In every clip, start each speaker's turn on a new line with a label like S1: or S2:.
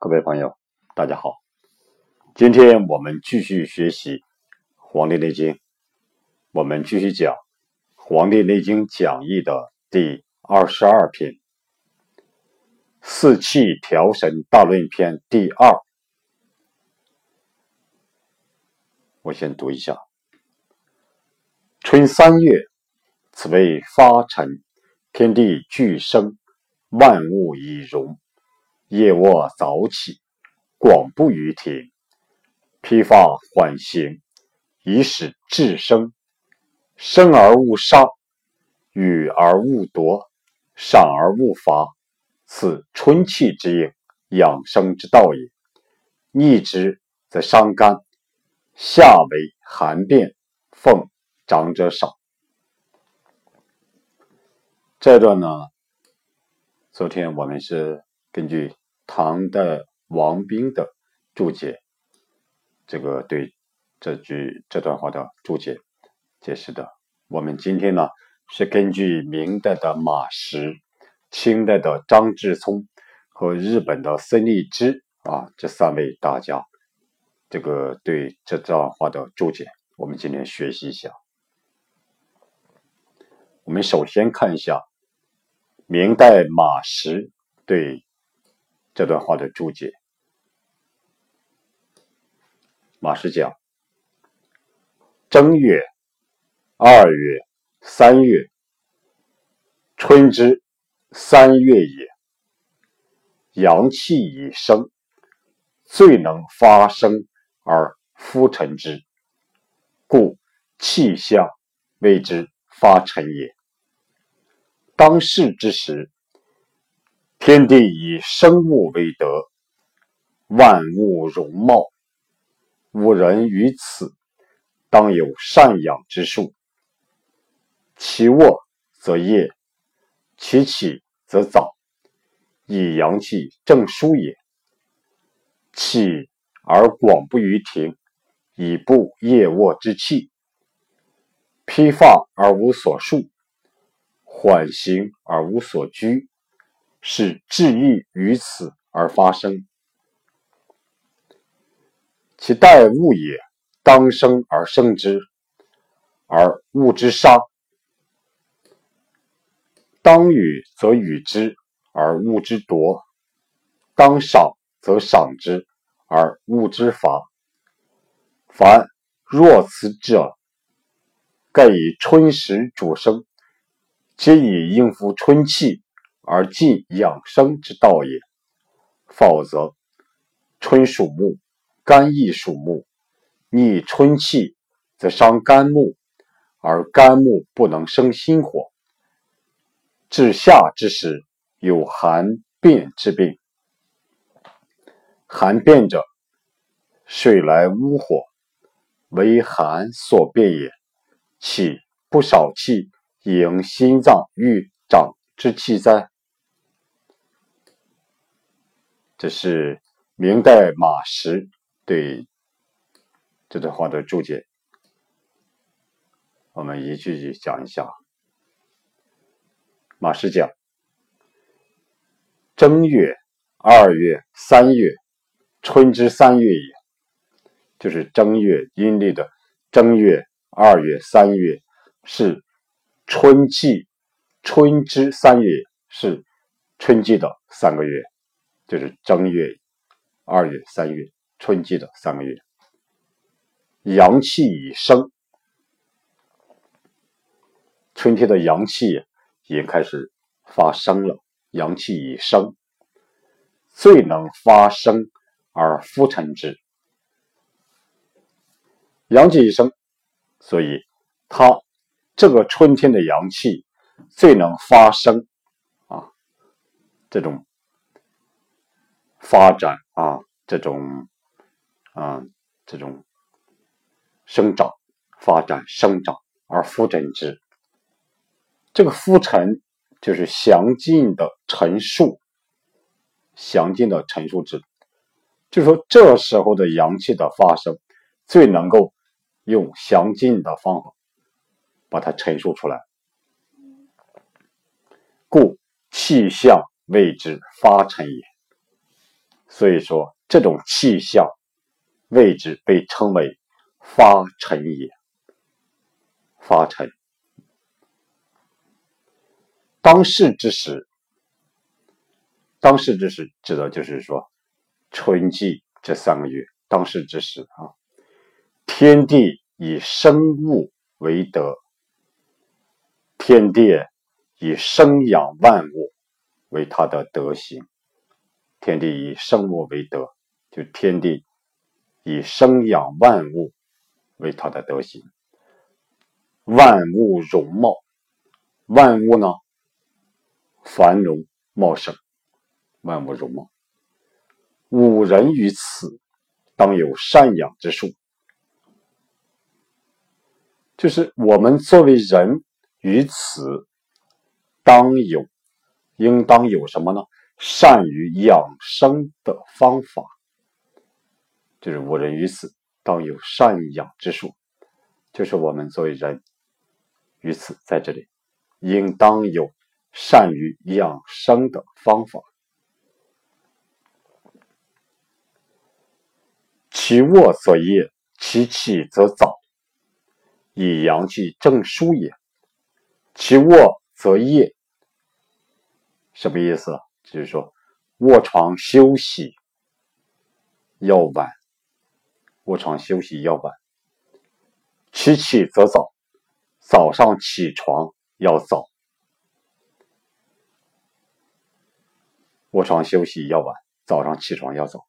S1: 各位朋友，大家好。今天我们继续学习《黄帝内经》，我们继续讲《黄帝内经讲义》的第二十二篇《四气调神大论篇》第二。我先读一下：春三月，此谓发陈，天地俱生，万物以荣。夜卧早起，广步于庭，披发缓行，以使志生。生而勿杀，予而勿夺，赏而勿罚，此春气之应，养生之道也。逆之则伤肝，夏为寒变，奉长者少。这段呢，昨天我们是根据。唐代王冰的注解，这个对这句这段话的注解解释的。我们今天呢是根据明代的马识、清代的张志聪和日本的孙立之啊这三位大家，这个对这段话的注解，我们今天学习一下。我们首先看一下明代马识对。这段话的注解，马氏讲：正月、二月、三月，春之三月也。阳气已生，最能发生而夫陈之，故气象谓之发陈也。当世之时。天地以生物为德，万物容貌，吾人于此，当有善养之术。其卧则夜，其起则早，以阳气正舒也。起而广步于庭，以布夜卧之气；披发而无所束，缓行而无所拘。是志意于此而发生，其待物也，当生而生之，而物之杀；当与则与之，而物之夺；当赏则赏之，而物之罚。凡若此者，盖以春时主生，皆以应付春气。而尽养生之道也。否则，春属木，肝亦属木，逆春气则伤肝木，而肝木不能生心火。至夏之时，有寒变之病。寒变者，水来乌火，为寒所变也。岂不少气迎心脏欲长之气哉？这是明代马识对这段话的注解，我们一句句讲一下。马识讲：正月、二月、三月，春之三月也，就是正月阴历的正月、二月、三月是春季，春之三月是春季的三个月。就是正月、二月、三月，春季的三个月，阳气已生，春天的阳气已经开始发生了。阳气已生，最能发生而复陈之。阳气已生，所以它这个春天的阳气最能发生啊，这种。发展啊，这种啊，这种生长、发展、生长而复陈之。这个复陈就是详尽的陈述，详尽的陈述之。就说这时候的阳气的发生，最能够用详尽的方法把它陈述出来，故气象谓之发陈也。所以说，这种气象位置被称为发陈也。发陈，当世之时，当世之时指的就是说春季这三个月。当世之时啊，天地以生物为德，天地以生养万物为他的德行。天地以生物为德，就天地以生养万物为他的德行。万物容貌，万物呢繁荣茂盛，万物容貌。吾人于此，当有善养之术。就是我们作为人于此，当有，应当有什么呢？善于养生的方法，就是吾人于此，当有善养之术。就是我们作为人于此在这里，应当有善于养生的方法。其卧则夜，其起则早，以阳气正舒也。其卧则夜，什么意思？就是说，卧床休息要晚，卧床休息要晚。起起则早，早上起床要早。卧床休息要晚，早上起床要早。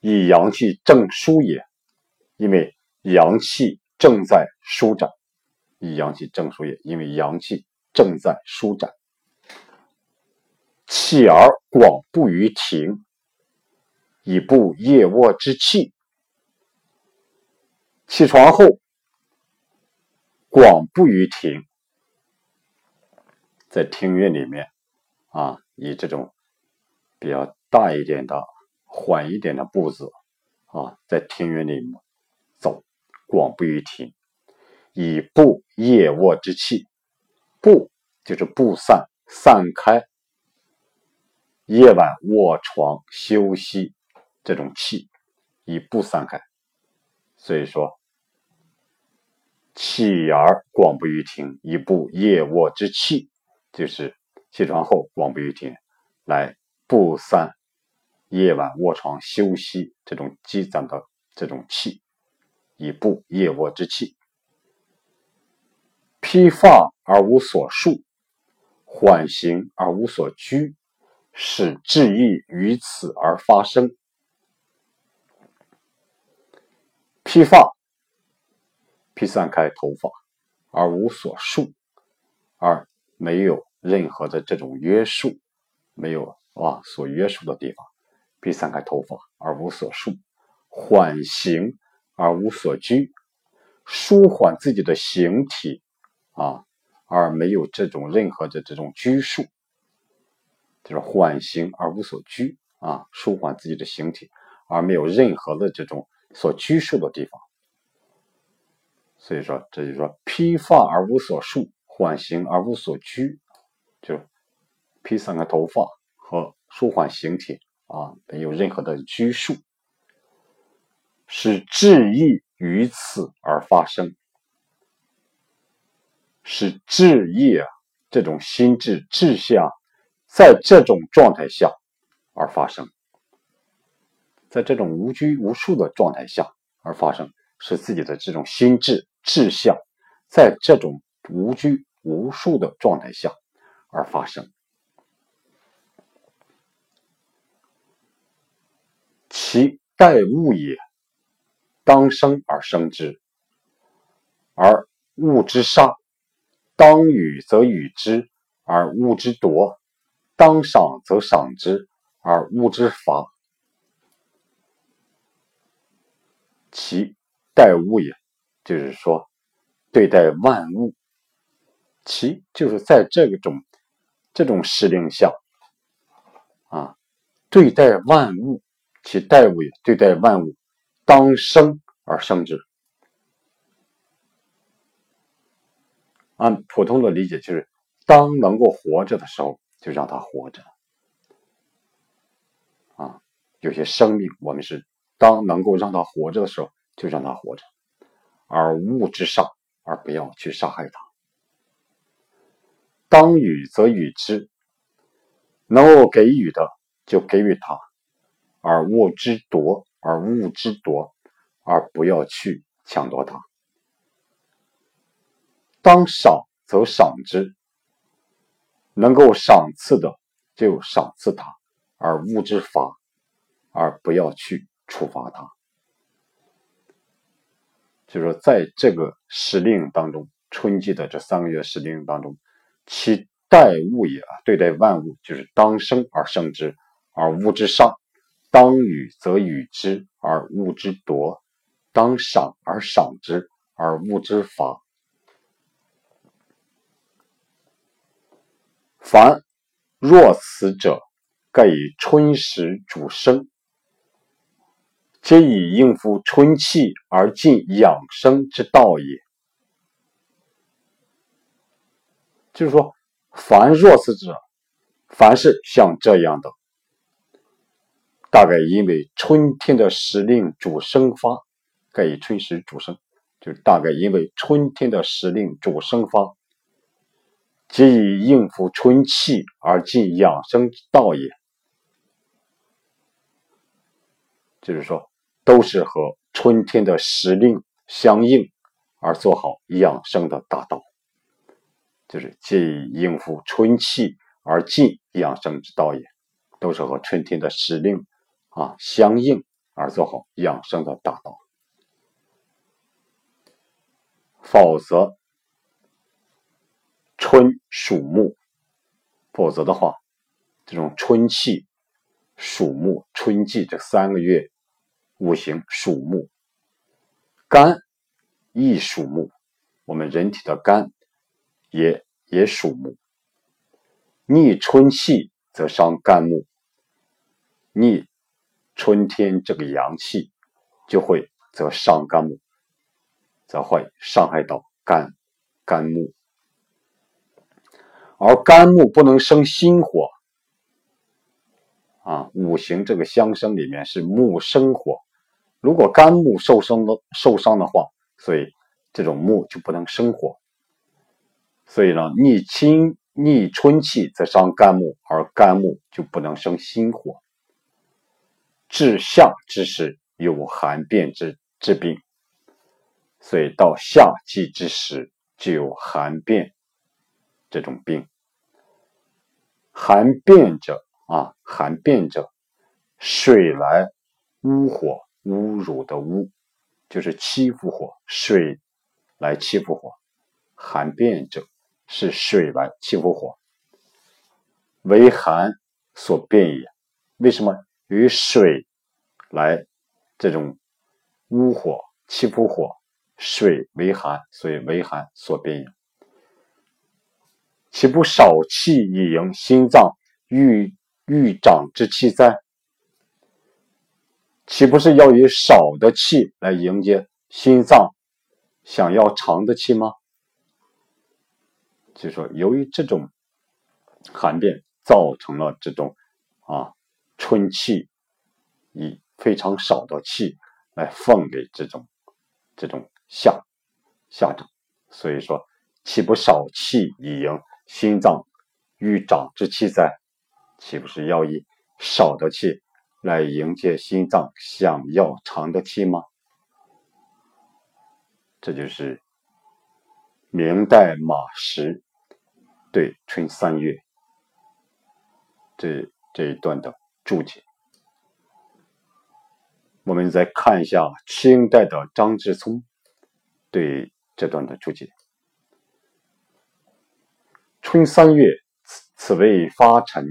S1: 以阳气正舒也，因为阳气正在舒展。以阳气正舒也，因为阳气正在舒展。起而广步于庭，以布夜卧之气。起床后，广步于庭，在庭院里面，啊，以这种比较大一点的、缓一点的步子，啊，在庭院里走，广步于庭，以布夜卧之气。布就是布散、散开。夜晚卧床休息，这种气以不散开，所以说起而广不于庭，以布夜卧之气，就是起床后广不于庭，来不散夜晚卧床休息这种积攒的这种气，以布夜卧之气。披发而无所束，缓行而无所拘。使志意于此而发生。披发，披散开头发，而无所束，而没有任何的这种约束，没有啊所约束的地方。披散开头发而无所束，缓行而无所拘，舒缓自己的形体啊，而没有这种任何的这种拘束。就是缓行而无所拘啊，舒缓自己的形体，而没有任何的这种所拘束的地方。所以说，这就说披发而无所束，缓行而无所拘，就披散开头发和舒缓形体啊，没有任何的拘束，是志意于此而发生，是志意啊这种心智志向。在这种状态下而发生，在这种无拘无束的状态下而发生，使自己的这种心智志向在这种无拘无束的状态下而发生。其待物也，当生而生之；而物之杀，当与则与之，而物之夺。当赏则赏之，而物之罚。其待物也，就是说对待万物。其就是在这种这种时令下啊，对待万物，其待物也，对待万物，当生而生之。按普通的理解，就是当能够活着的时候。就让他活着，啊，有些生命，我们是当能够让它活着的时候，就让它活着，而物之上，而不要去杀害它。当予则予之，能够给予的就给予他，而物之夺，而物之夺，而不要去抢夺它。当赏则赏之，能够赏赐的就赏赐他，而物之罚，而不要去处罚他。就是说，在这个时令当中，春季的这三个月时令当中，其待物也，对待万物就是当生而生之，而物之上；当与则与之，而物之夺；当赏而赏之，而物之罚。凡若此者，盖以春时主生，皆以应付春气而进养生之道也。就是说，凡若此者，凡是像这样的，大概因为春天的时令主生发，盖以春时主生，就大概因为春天的时令主生发。皆以应付春气而进养生之道也，就是说，都是和春天的时令相应而做好养生的大道，就是皆以应付春气而进养生之道也，都是和春天的时令啊相应而做好养生的大道，否则。春属木，否则的话，这种春气属木，春季这三个月五行属木，肝亦属木，我们人体的肝也也属木。逆春气则伤肝木，逆春天这个阳气就会则伤肝木，则会伤害到肝肝木。而肝木不能生心火，啊，五行这个相生里面是木生火，如果肝木受伤的受伤的话，所以这种木就不能生火，所以呢，逆清逆春气则伤肝木，而肝木就不能生心火。至夏之时有寒变之之病，所以到夏季之时就有寒变这种病。寒变者啊，寒变者，水来污火，侮辱的污，就是欺负火，水来欺负火。寒变者是水来欺负火，为寒所变也。为什么与水来这种污火、欺负火？水为寒，所以为寒所变也。岂不少气以迎心脏欲欲长之气在？岂不是要以少的气来迎接心脏想要长的气吗？就说由于这种寒变，造成了这种啊春气以非常少的气来奉给这种这种夏夏长，所以说岂不少气以迎？心脏欲长之气在，岂不是要以少的气来迎接心脏想要长的气吗？这就是明代马识对春三月这这一段的注解。我们再看一下清代的张志聪对这段的注解。春三月，此此谓发陈。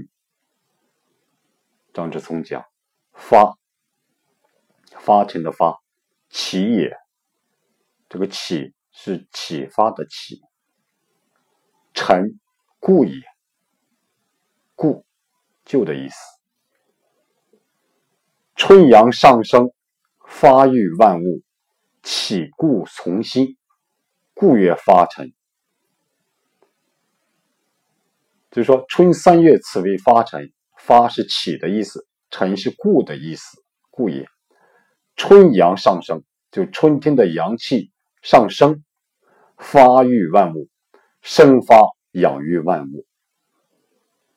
S1: 张之聪讲：“发，发陈的发，起也。这个起是启发的启。陈，故也。故，旧的意思。春阳上升，发育万物，起故从心，故曰发陈。”就是说，春三月，此为发陈，发是起的意思，辰是固的意思，固也。春阳上升，就春天的阳气上升，发育万物，生发养育万物。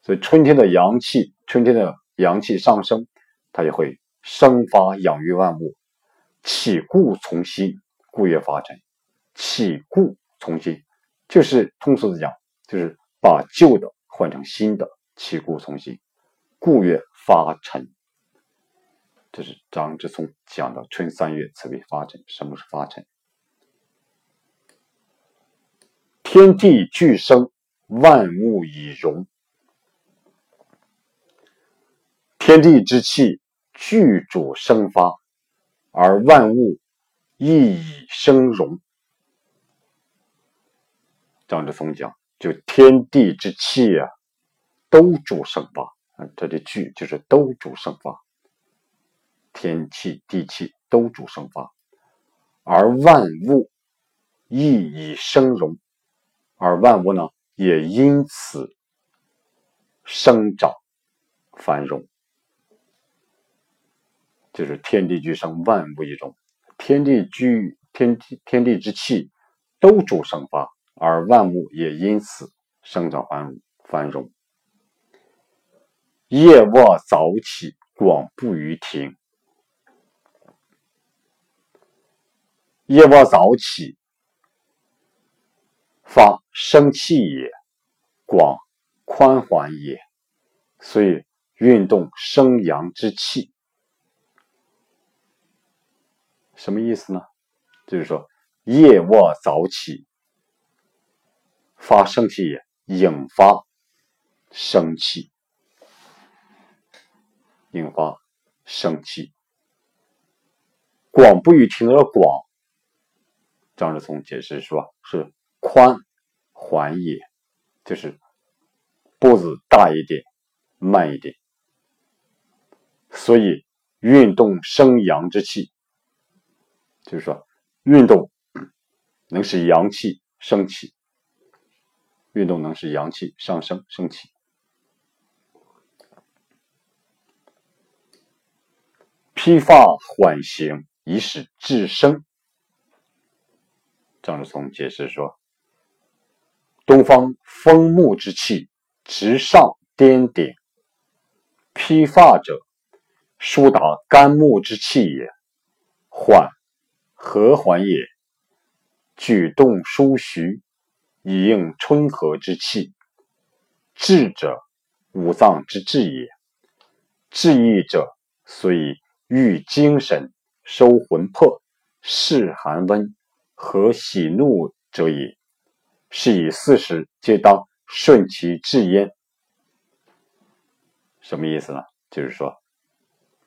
S1: 所以春天的阳气，春天的阳气上升，它就会生发养育万物，起固从新，故业发陈。起固从新，就是通俗的讲，就是把旧的换成新的，其固从新，故月发陈。这是张之聪讲的春三月，此谓发陈。什么是发陈？天地俱生，万物以荣。天地之气具主生发，而万物亦以生荣。张之聪讲，就天地之气啊，都主生发啊，这里聚就是都主生发。天气、地气都主生发，而万物亦以生荣，而万物呢也因此生长繁荣，就是天地俱生，万物一荣。天地居天地天地之气都主生发，而万物也因此生长繁繁荣。夜卧早起，广布于庭。夜卧早起，发生气也，广宽缓也，所以运动生阳之气。什么意思呢？就是说，夜卧早起，发生气也，引发生气，引发生气。广不与停而广。张志聪解释说：“是宽缓也，就是步子大一点，慢一点。所以运动生阳之气，就是说运动能使阳气升起，运动能使阳气上升升起。披发缓行，以使至生。”张志聪解释说：“东方风木之气直上颠顶，披发者，疏达肝木之气也；缓，和缓也。举动舒徐，以应春和之气。志者，五脏之志也。志意者，所以育精神，收魂魄，释寒温。”和喜怒者也，是以四时皆当顺其志焉。什么意思呢？就是说，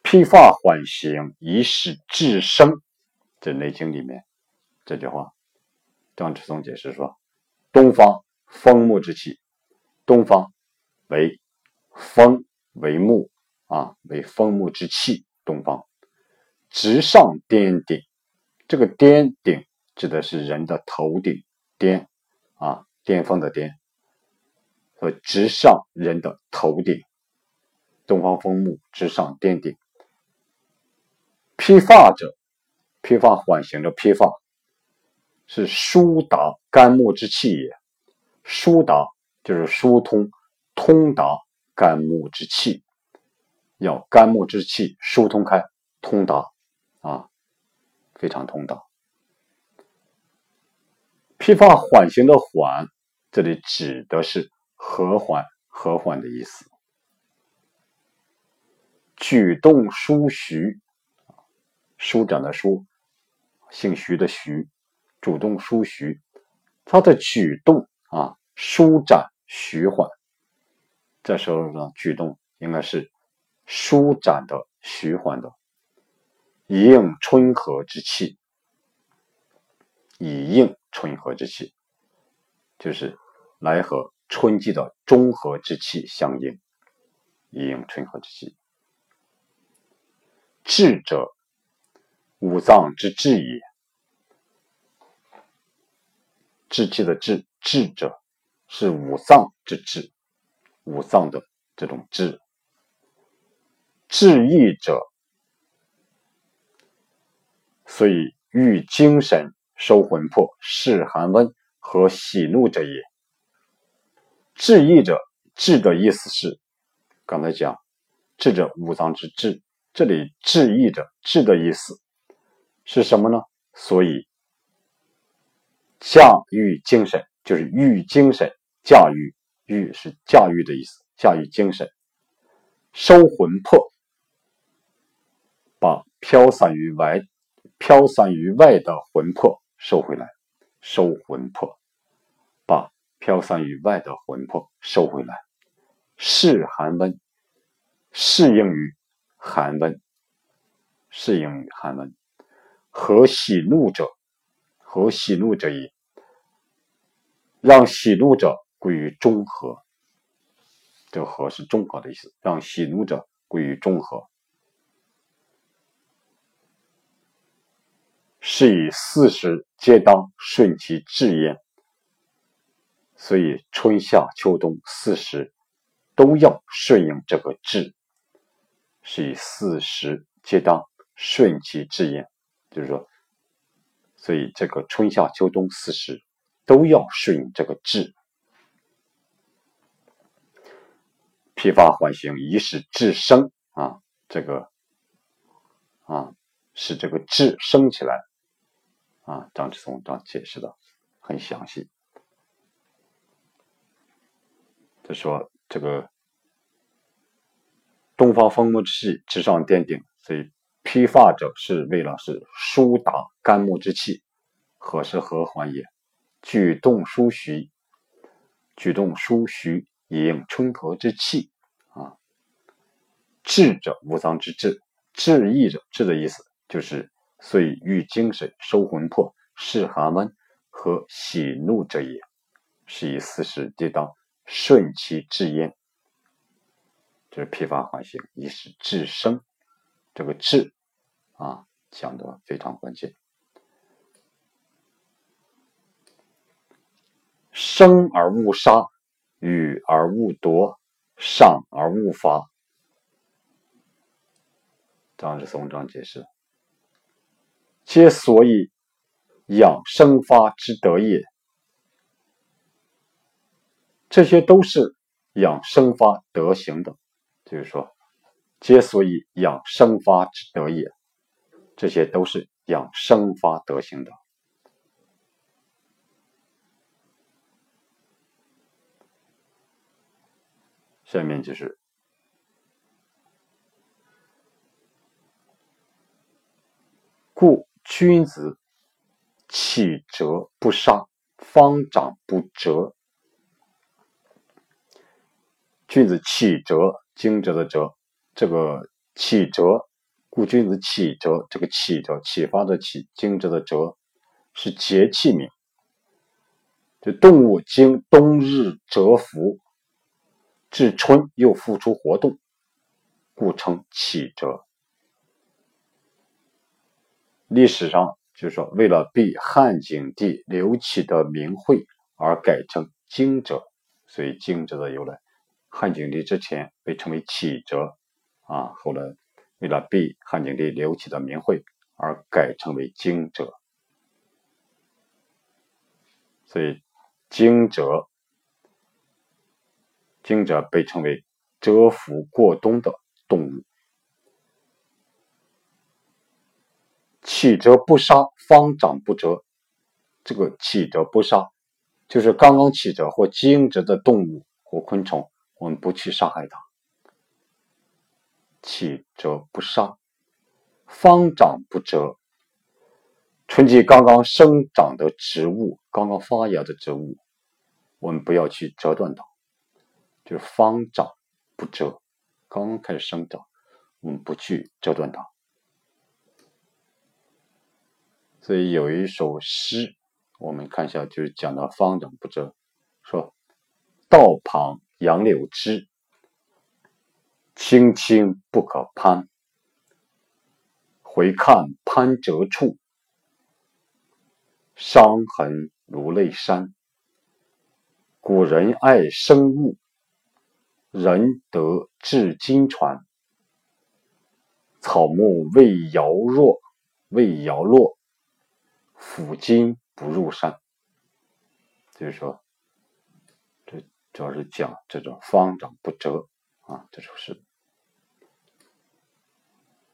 S1: 披发缓行，以使志生。这《内经》里面这句话，张志松解释说：东方风木之气，东方为风为木啊，为风木之气。东方直上巅顶，这个巅顶。指的是人的头顶巅啊，巅峰的巅，和直上人的头顶。东方风木直上巅顶。披发者，披发缓行的披发，是疏达肝木之气也。疏达就是疏通、通达肝木之气，要肝木之气疏通开，通达啊，非常通达。披发缓行的缓，这里指的是和缓、和缓的意思。举动舒徐，舒展的舒，姓徐的徐，主动舒徐，他的举动啊，舒展徐缓。这时候呢，举动应该是舒展的、徐缓的，以应春和之气，以应。春和之气，就是来和春季的中和之气相应，以应春和之气。志者，五脏之志也。志气的志，志者是五脏之志，五脏的这种志。志意者，所以欲精神收魂魄，是寒温和喜怒者也。志意者，志的意思是，刚才讲，志者五脏之志，这里志意者，志的意思是什么呢？所以驾驭精神，就是驭精神，驾驭，驭是驾驭的意思，驾驭精神，收魂魄，把飘散于外、飘散于外的魂魄收回来，收魂魄，把。飘散于外的魂魄收回来，适寒温，适应于寒温，适应于寒温。和喜怒者，和喜怒者也，让喜怒者归于中和。这和是中和的意思，让喜怒者归于中和。是以四时皆当顺其志焉。所以春夏秋冬四时都要顺应这个志，是以四时皆当顺其志焉。就是说，所以这个春夏秋冬四时都要顺应这个志。批发缓行，以使志生啊，这个啊，使这个志升起来啊。张志松这样解释的很详细。就说这个东方风木之气直上殿顶，所以披发者是为了是疏达肝木之气，何是和缓也？举动疏徐，举动疏徐以，应春和之气啊。志者五脏之志，志意者志的意思就是所以欲精神收魂魄，释寒温和喜怒者也，是以四时皆当。顺其志焉，就是披发缓行，以使志生。这个志啊，讲的非常关键。生而勿杀，予而勿夺，上而勿罚。张志松这样解释：皆所以养生发之德也。这些都是养生发德行的，就是说，皆所以养生发之德也。这些都是养生发德行的。下面就是，故君子起折不杀，方长不折。君子起折，惊蛰的蛰，这个起折，故君子启折，这个启折，启发的启，惊蛰的蛰，是节气名。这动物经冬日蛰伏，至春又复出活动，故称启折。历史上就是说，为了避汉景帝刘启的名讳而改成惊蛰，所以惊蛰的由来。汉景帝之前被称为启蛰，啊，后来为了避汉景帝刘启的名讳而改称为惊蛰，所以惊蛰，惊蛰被称为蛰伏过冬的动物。起蛰不杀，方长不折。这个起蛰不杀，就是刚刚起蛰或惊蛰的动物或昆虫。我们不去杀害它，起蛰不杀，方长不折。春季刚刚生长的植物，刚刚发芽的植物，我们不要去折断它，就是方长不折，刚刚开始生长，我们不去折断它。所以有一首诗，我们看一下，就是讲到方长不折，说道旁。杨柳枝，青青不可攀。回看攀折处，伤痕如泪山。古人爱生物，仁德至今传。草木未摇落，未摇落，抚今不入山。就是说，这主要是讲这种方长不折啊，这首诗。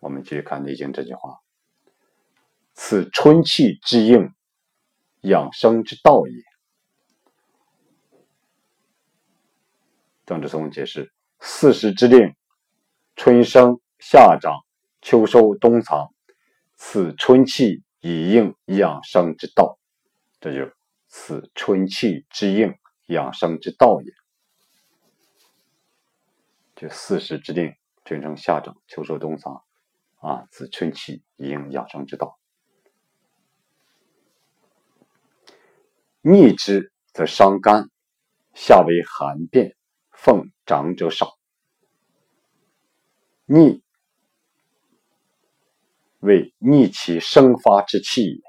S1: 我们继续看《内经》这句话：“此春气之应，养生之道也。”郑志松解释：“四时之令，春生、夏长、秋收、冬藏，此春气以应养生之道。”这就是。此春气之应，养生之道也。就四时之令，春生夏长秋收冬藏，啊，子春气应养生之道。逆之则伤肝，夏为寒变，奉长者少。逆为逆其生发之气也。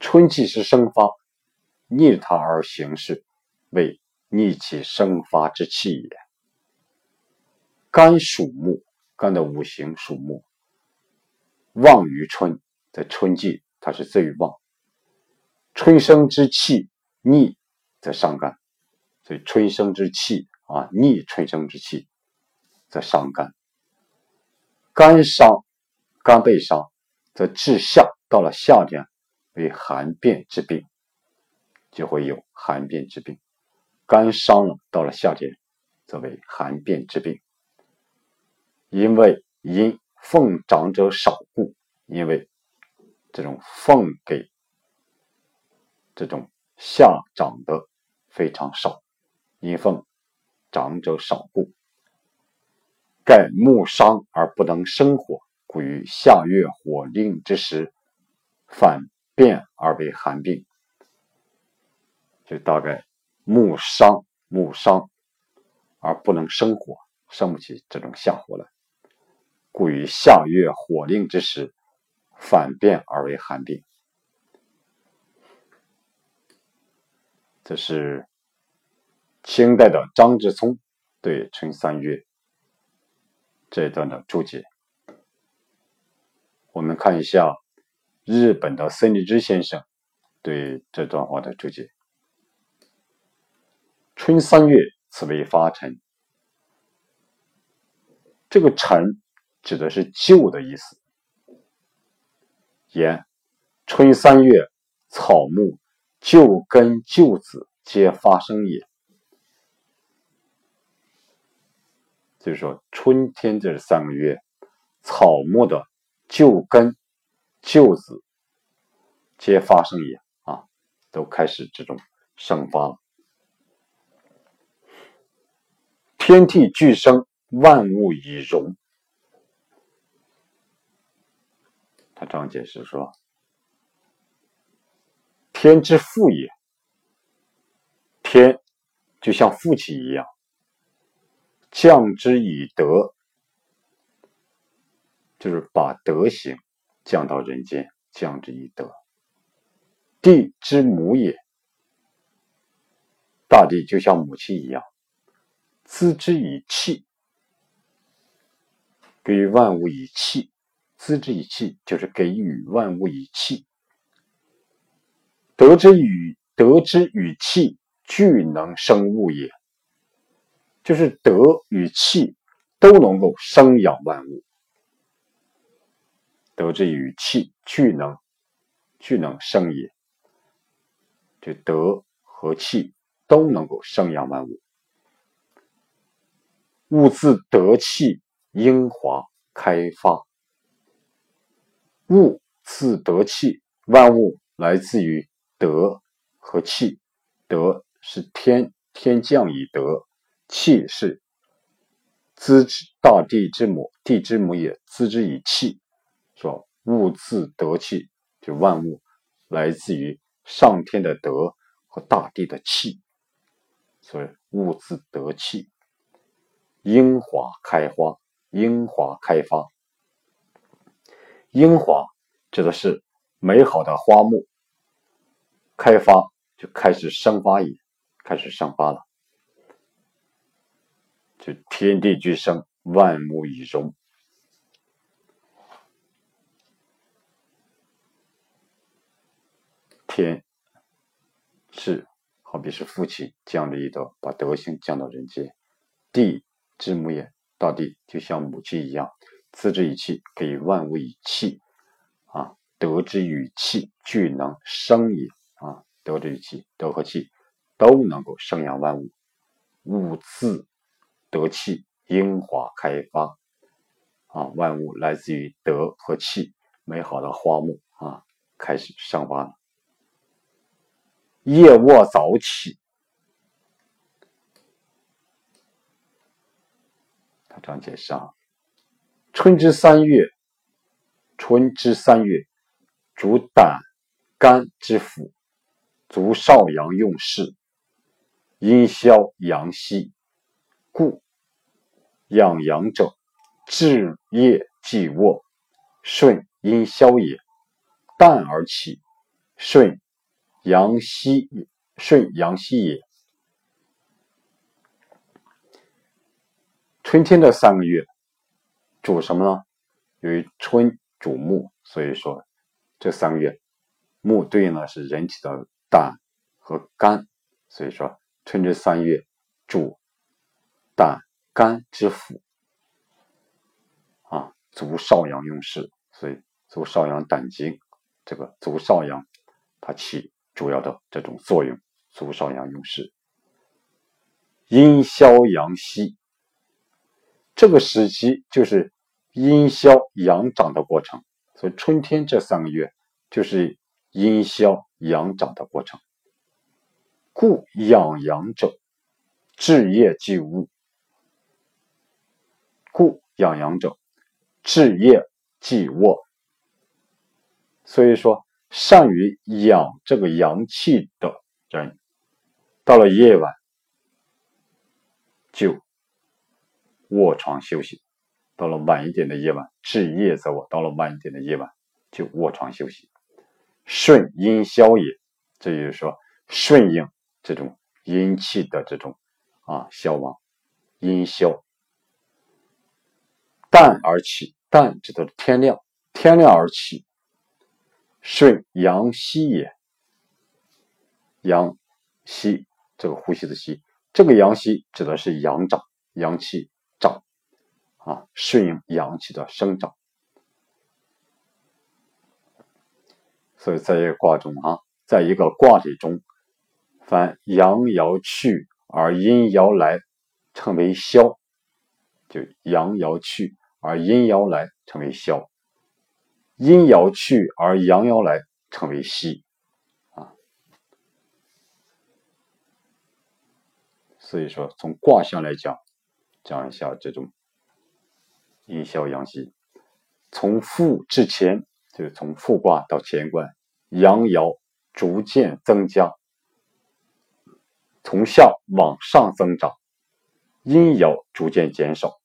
S1: 春气是生发，逆它而行事，为逆其生发之气也。肝属木，肝的五行属木，旺于春，在春季它是最旺。春生之气逆则伤肝，所以春生之气啊逆春生之气则伤肝。肝伤，肝被伤，则至夏，到了夏天。为寒变之病，就会有寒变之病。肝伤了，到了夏天，则为寒变之病。因为因奉长者少故，因为这种奉给这种下长的非常少，因奉长者少故，盖木伤而不能生火，故于夏月火令之时，反。变而为寒病，就大概木伤木伤而不能生火，生不起这种夏火来，故于夏月火令之时，反变而为寒病。这是清代的张之聪对春三月这段的注解。我们看一下。日本的森立之先生对这段话的注解：“春三月，此为发陈。这个‘陈’指的是旧的意思。言春三月，草木旧根旧子皆发生也。就是说，春天这三个月，草木的旧根。”旧子皆发生也啊，都开始这种生发了。天地俱生，万物以荣。张解释说：“天之父也，天就像父亲一样，降之以德，就是把德行。”降到人间，降之以德。地之母也，大地就像母亲一样，滋之以气，给万物以气。滋之以气，就是给予万物以气。德之与德之与气俱能生物也，就是德与气都能够生养万物。德之与气俱能，俱能生也。这德和气都能够生养万物。物自德气英华开发。物自德气，万物来自于德和气。德是天天降以德，气是资之大地之母，地之母也，资之以气。说物自得气，就万物来自于上天的德和大地的气，所以物自得气，樱花开花，樱花开发，樱花指的是美好的花木。开发就开始生发也开始生发了。就天地俱生万物以荣。天是好比是父亲降了一德把德行降到人间。地之母也大地就像母亲一样资之以气，给万物以气啊，德之与气俱能生也啊，德之与气，德和气都能够生养万物，物自得气，樱花开发啊，万物来自于德和气，美好的花木啊，开始生发了。夜卧早起，他这样解释啊：春之三月，春之三月，主胆肝之府，足少阳用事，阴消阳息，故养阳者，至夜既卧，顺阴消也。旦而起，顺。阳息顺阳息也。春天的三个月主什么呢？由于春主木，所以说这三个月木对应的是人体的胆和肝，所以说春之三月主胆肝之府啊，足少阳用事，所以足少阳胆经这个足少阳它起。主要的这种作用，足少阳用事，阴消阳息。这个时期就是阴消阳长的过程，所以春天这三个月就是阴消阳长的过程。故养阳者，志业即物。故养阳者，志业即卧。所以说。善于养这个阳气的人，到了夜晚就卧床休息；到了晚一点的夜晚，至夜则卧；到了晚一点的夜晚就卧床休息。顺阴消也，这也就是说顺应这种阴气的这种啊消亡，阴消。淡而起，淡指的是天亮，天亮而起。顺阳息也，阳息这个呼吸的息，这个阳息指的是阳长，阳气啊，顺应阳气的生长。所以在一个卦中啊，在一个卦体中，凡阳爻去而阴爻来，称为消，就阳爻去而阴爻来，称为消。阴爻去而阳爻来，称为息啊。所以说，从卦象来讲，讲一下这种阴消阳息。从复至乾，就是从复卦到乾卦，阳爻逐渐增加，从下往上增长，阴爻逐渐减少。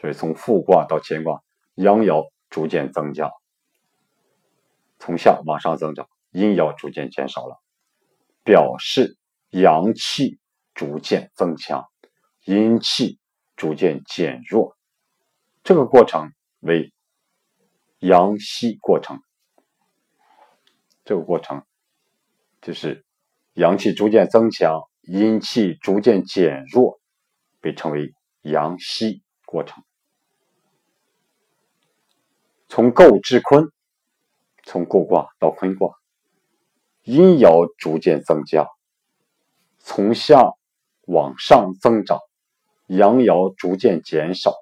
S1: 所以从复卦到乾卦，阳爻逐渐增加，从下往上增长，阴爻逐渐减少了，表示阳气逐渐增强，阴气逐渐减弱。这个过程为阳息过程。这个过程就是阳气逐渐增强，阴气逐渐减弱，被称为阳息。过程，从构至坤，从构卦到坤卦，阴爻逐渐增加，从下往上增长，阳爻逐渐减少，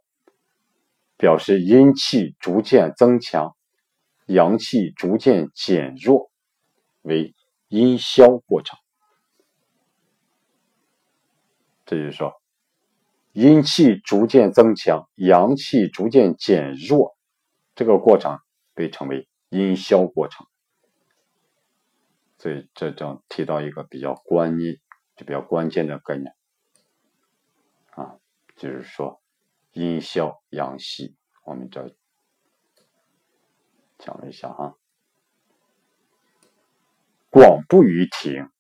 S1: 表示阴气逐渐增强，阳气逐渐减弱，为阴消过程。这就是说。阴气逐渐增强，阳气逐渐减弱，这个过程被称为阴消过程。所以这张提到一个比较关键、就比较关键的概念，就是说阴消阳息。我们这讲了一下啊，广步于庭，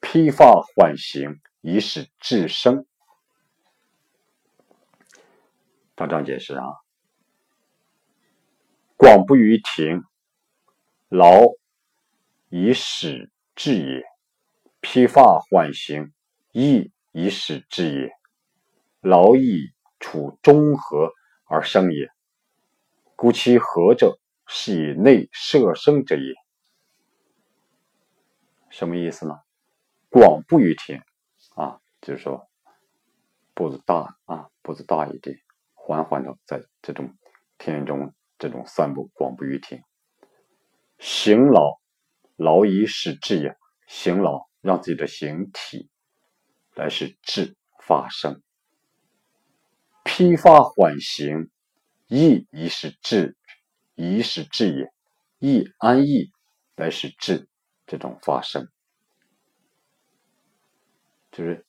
S1: 披发缓行，以使至生。他这解释啊，广步于庭，劳以使志也，披发缓行，义以使志也。劳逸处中和而生也。故其和者，是以内摄生者也。什么意思呢？广步于庭啊，就是说步子大啊，步子大一点，缓缓的在这种田中这种散步，广步于庭。行劳，劳以使志也。行劳让自己的形体来使志发生。披发缓行，亦以使志，以使志也。亦安逸来使志这种发生，就是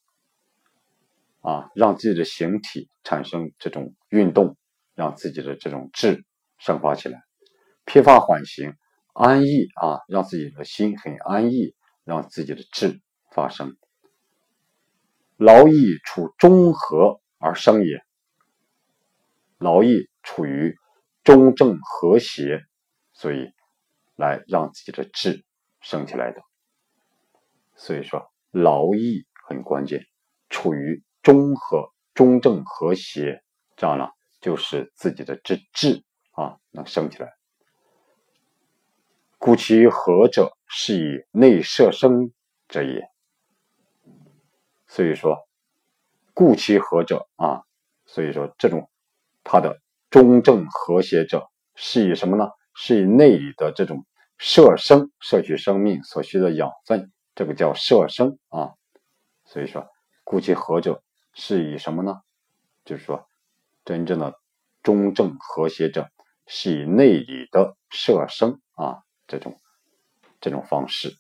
S1: 啊，让自己的形体产生这种运动，让自己的这种志生发起来。披发缓行。安逸啊，让自己的心很安逸，让自己的志发生。劳逸处中和而生也。劳逸处于中正和谐，所以来让自己的志升起来的。所以说，劳逸很关键，处于中和、中正和谐，这样呢，就使自己的这志啊能升起来。故其和者，是以内摄生者也。所以说，故其和者啊，所以说这种它的中正和谐者，是以什么呢？是以内里的这种摄生摄取生命所需的养分，这个叫摄生啊。所以说，故其和者，是以什么呢？就是说，真正的中正和谐者，是以内里的摄生啊。这种这种方式，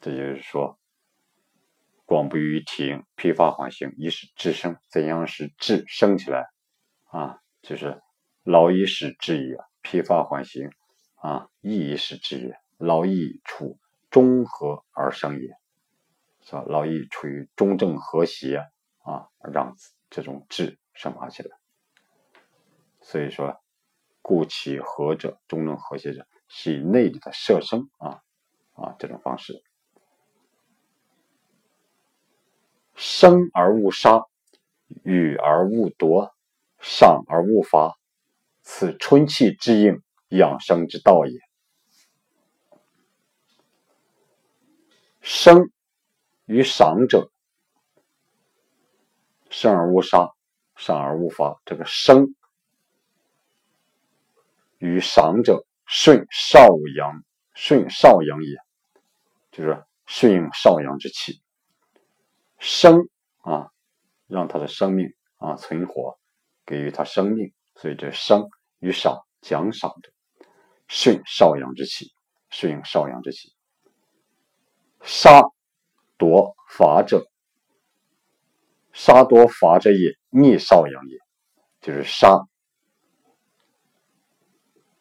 S1: 这就是说，广不于庭，披发缓行，以使志生。怎样使志升起来？啊，就是劳以使志也，披发缓行，啊，逸以使志也。劳逸处中和而生也，是吧？劳逸处于中正和谐，啊，让这种志升发起来。所以说。故其和者，中正和谐者，是内里的摄生啊啊这种方式，生而勿杀，予而勿夺，赏而勿罚，此春气之应，养生之道也。生于赏者，生而勿杀，赏而勿罚，这个生。与赏者顺少阳，顺少阳也，就是顺应少阳之气，生啊，让他的生命啊存活，给予他生命，所以这生与赏奖赏者，顺少阳之气，顺应少阳之气，杀夺伐者，杀夺伐者也，逆少阳也，就是杀。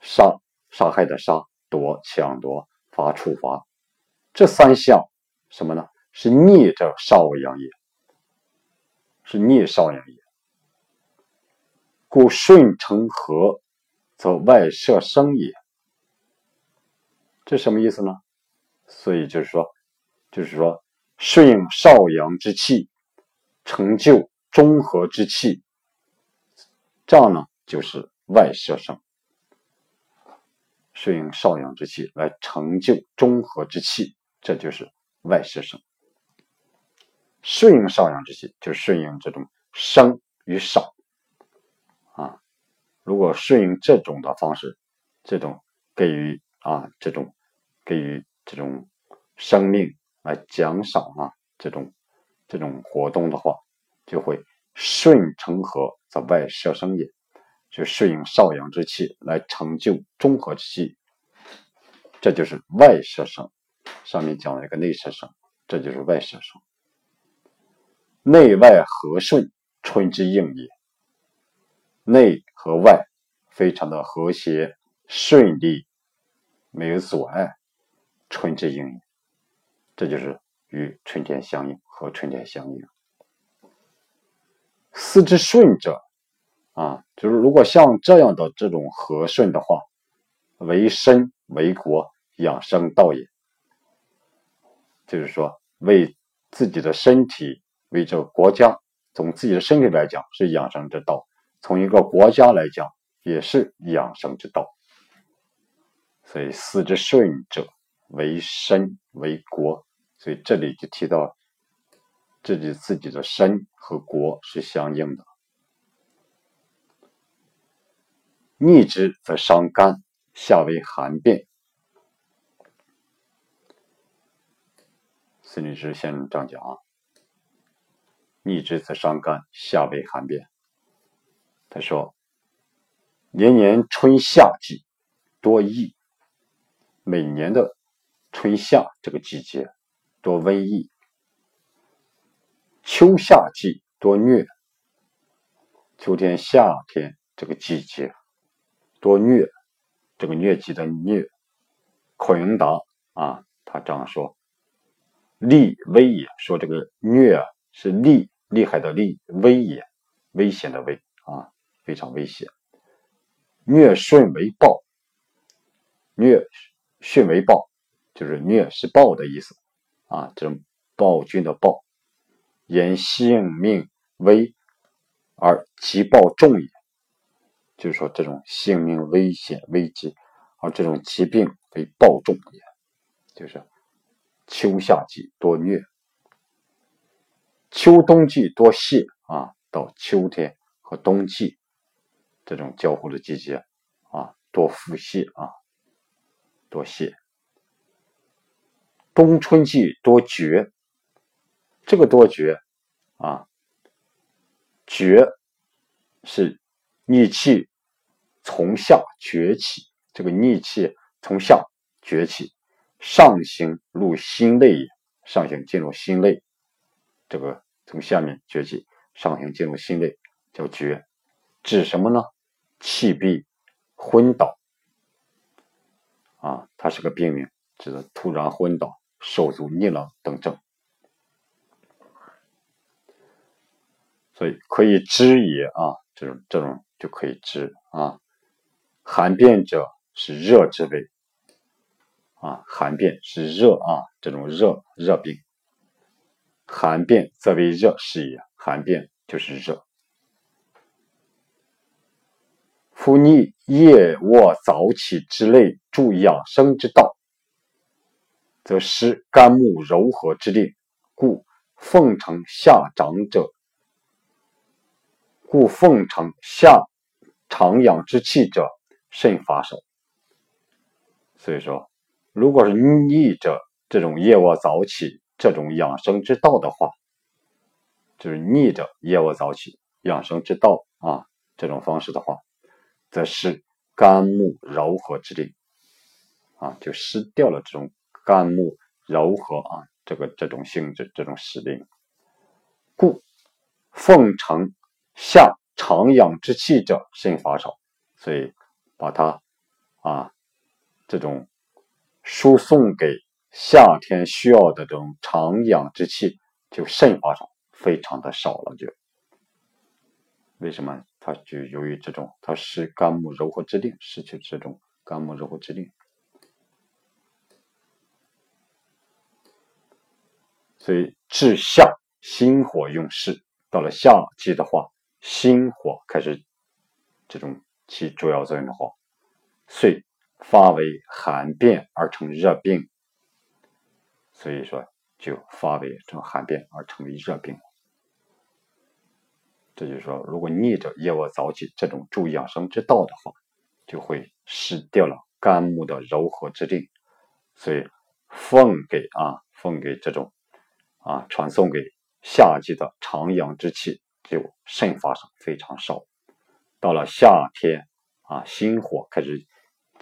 S1: 杀杀害的杀夺抢夺罚处罚，这三项什么呢？是逆着少阳也，是逆少阳也。故顺成和，则外射生也。这什么意思呢？所以就是说，就是说顺应少阳之气，成就中和之气，这样呢就是外射生。顺应少阳之气来成就中和之气，这就是外射生。顺应少阳之气，就顺应这种生与少啊。如果顺应这种的方式，这种给予啊，这种给予这种生命来奖赏啊，这种这种活动的话，就会顺成和，则外摄生也。就顺应少阳之气来成就中和之气，这就是外摄生。上面讲了一个内摄生，这就是外摄生。内外和顺，春之应也。内和外非常的和谐顺利，没有阻碍，春之应也。这就是与春天相应，和春天相应。思之顺者。啊，就是如果像这样的这种和顺的话，为身为国养生道也。就是说，为自己的身体，为这个国家，从自己的身体来讲是养生之道；从一个国家来讲，也是养生之道。所以，四之顺者，为身为国。所以这里就提到，自己自己的身和国是相应的。逆之则伤肝，下为寒变。孙律师先生这样讲啊：逆之则伤肝，下为寒变。他说，年年春夏季多疫，每年的春夏这个季节多瘟疫，秋夏季多疟，秋天夏天这个季节。多疟，这个疟疾的疟，孔颖达啊，他这样说：利威也。说这个疟啊，是利厉害的厉，危也，危险的危啊，非常危险。虐顺为暴，虐顺为暴，就是虐是暴的意思啊，这种暴君的暴，言性命危而疾暴重也。就是说，这种性命危险危机，而这种疾病为暴重也。就是秋夏季多虐，秋冬季多泻啊。到秋天和冬季这种交互的季节啊，多腹泻啊，多泻。冬春季多厥，这个多厥啊，厥是逆气。从下崛起，这个逆气从下崛起，上行入心内也。上行进入心内，这个从下面崛起，上行进入心内，叫厥，指什么呢？气闭、昏倒啊，它是个病名，指的突然昏倒、手足逆冷等症。所以可以知也啊，这种这种就可以知啊。寒变者是热之谓，啊，寒变是热啊，这种热热病，寒变则为热是也，寒变就是热。夫逆夜卧早起之类助养生之道，则失肝木柔和之令，故奉承下长者，故奉承下长养之气者。慎发手，所以说，如果是逆着这种夜卧早起这种养生之道的话，就是逆着夜卧早起养生之道啊这种方式的话，则是肝木柔和之令啊，就失掉了这种肝木柔和啊这个这种性质这种使令，故奉承下长养之气者慎发手，所以。把它啊，这种输送给夏天需要的这种长养之气，就肾发少，非常的少了。就为什么？它就由于这种，它是肝木柔和之令，失去这种肝木柔和之令，所以至夏心火用事，到了夏季的话，心火开始这种。起主要作用的话，遂发为寒变而成热病，所以说就发为这种寒变而成为热病。这就是说，如果逆着夜卧早起这种助养生之道的话，就会失掉了肝木的柔和之力，所以奉给啊奉给这种啊传送给夏季的长养之气就肾发生非常少。到了夏天啊，心火开始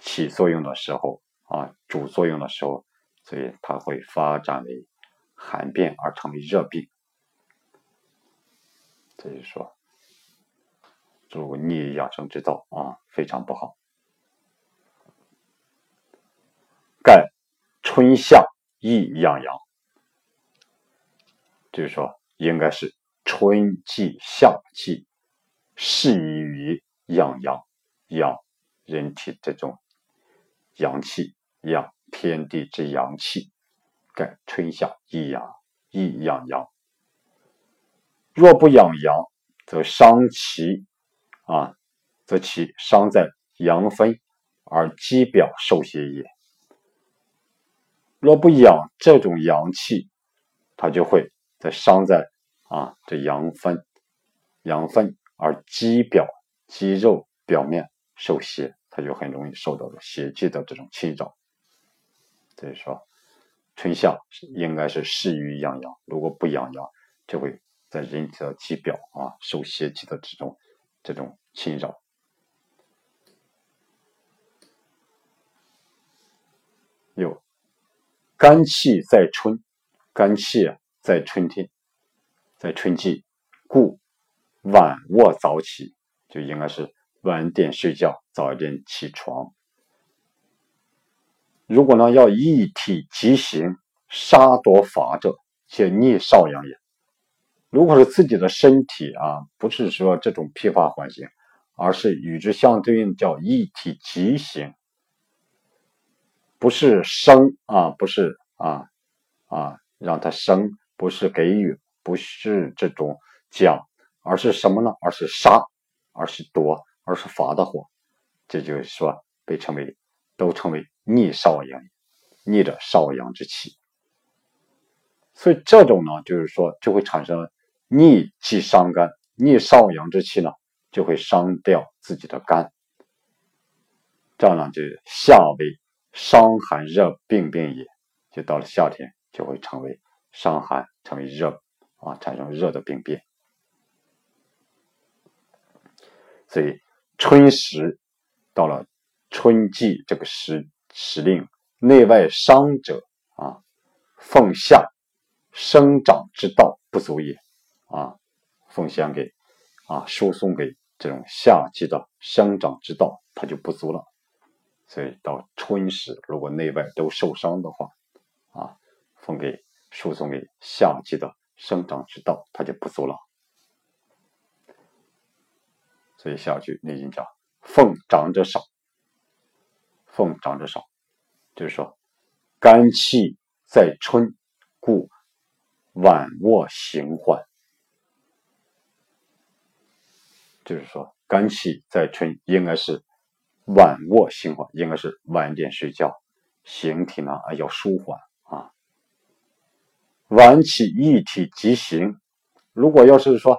S1: 起作用的时候啊，主作用的时候，所以它会发展为寒变而成为热病。所以说，助逆养生之道啊，非常不好。盖春夏易养阳，就是说，应该是春季、夏季。适宜于养阳，养人体这种阳气，养天地之阳气，盖春夏一阳，一养阳。若不养阳，则伤其啊，则其伤在阳分而肌表受邪也。若不养这种阳气，它就会在伤在啊这阳分，阳分而肌表肌肉表面受邪，它就很容易受到了邪气的这种侵扰。所以说，春夏应该是适于养阳，如果不养阳，就会。在人体的体表啊，受邪气的这种这种侵扰。有肝气在春，肝气在春天，在春季，故晚卧早起，就应该是晚点睡觉，早一点起床。如果呢要一体即行，杀夺伐者，且逆少阳也。如果是自己的身体啊，不是说这种疲乏缓行，而是与之相对应叫一体即行，不是生啊，不是啊啊让他生，不是给予，不是这种讲，而是什么呢？而是杀，而是夺，而是伐的火，这就是说被称为都称为逆少阳，逆着少阳之气。所以这种呢，就是说就会产生。逆气伤肝，逆少阳之气呢，就会伤掉自己的肝，这样呢就夏为伤寒热病变也，就到了夏天就会成为伤寒，成为热啊，产生热的病变。所以春时到了春季这个时时令，内外伤者啊，奉夏生长之道不足也。啊，奉献给啊，输送给这种夏季的生长之道，它就不足了。所以到春时，如果内外都受伤的话，啊，奉给输送给夏季的生长之道，它就不足了。所以下句内经讲：“奉长者少，奉长者少，就是说肝气在春，故晚卧行缓。”就是说，肝气在春，应该是晚卧行缓，应该是晚点睡觉，形体呢啊要舒缓啊。晚起一体即行，如果要是说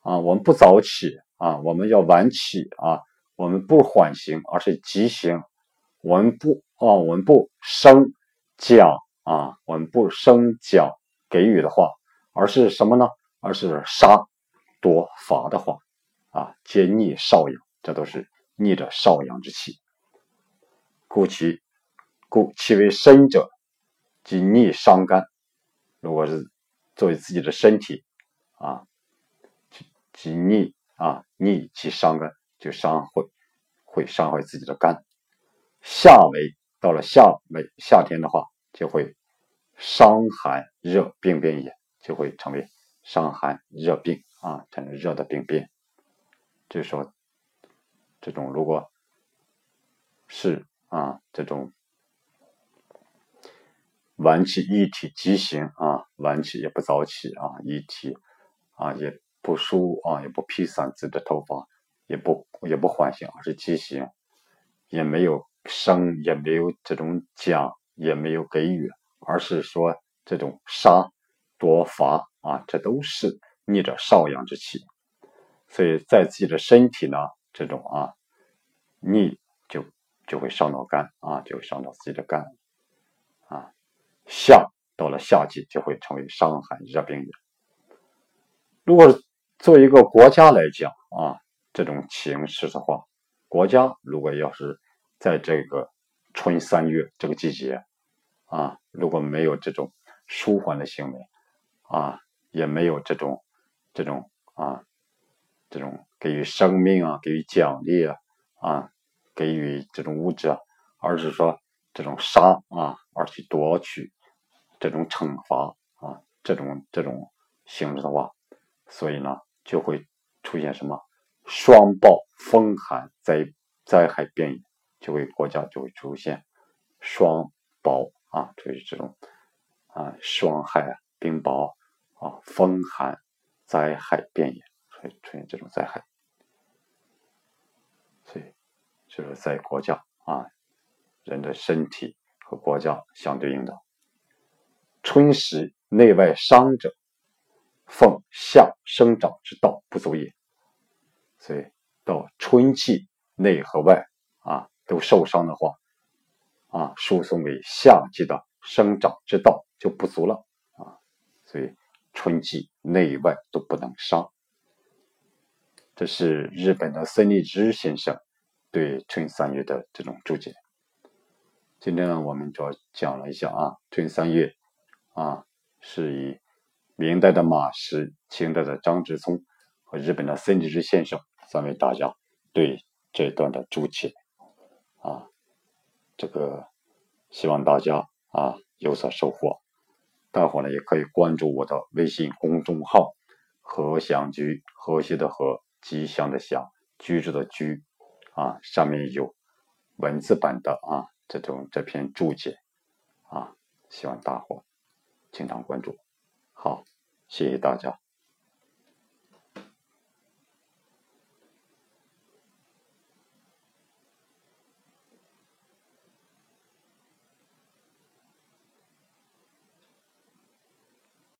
S1: 啊，我们不早起啊，我们要晚起啊，我们不缓行，而是急行，我们不啊，我们不升讲啊，我们不升讲给予的话，而是什么呢？而是杀夺伐的话。啊，皆逆少阳，这都是逆着少阳之气。故其故其为身者，即逆伤肝。如果是作为自己的身体啊，即逆啊逆其伤肝，就伤会会伤害自己的肝。夏为到了夏为夏天的话，就会伤寒热病变也，就会成为伤寒热病啊，产生热的病变。就是说，这种如果是啊，这种晚起一体畸形啊，晚起也不早起啊，一体啊也不梳啊，也不披散自己的头发，也不也不缓行，而是畸形，也没有生，也没有这种讲，也没有给予，而是说这种杀夺伐啊，这都是逆着少阳之气。所以在自己的身体呢，这种啊逆就就会伤到肝啊，就会伤到自己的肝啊。夏到了夏季就会成为伤寒热病也。如果作为一个国家来讲啊，这种情势的话，国家如果要是在这个春三月这个季节啊，如果没有这种舒缓的行为啊，也没有这种这种啊。这种给予生命啊，给予奖励啊，啊，给予这种物质啊，而是说这种杀啊，而去夺取这种惩罚啊，这种这种形式的话，所以呢，就会出现什么双暴、风寒灾灾害变异，就会国家就会出现霜雹啊，处于这种啊霜害、冰雹啊、风寒灾害遍野，所以出现这种灾害。所以就是在国家啊，人的身体和国家相对应的。春时内外伤者，奉夏生长之道不足也。所以到春季内和外啊都受伤的话，啊输送给夏季的生长之道就不足了啊。所以春季内外都不能伤。这是日本的森立之先生对春三月的这种注解。今天呢，我们主要讲了一下啊，春三月啊，是以明代的马识、清代的张之聪和日本的森立之先生三位大家对这段的注解，这个希望大家啊有所收获。大伙呢也可以关注我的微信公众号“和祥居”，和谐的和。吉祥的祥，居住的居，啊，上面有文字版的啊这种这篇注解，啊，希望大伙经常关注。好，谢谢大家。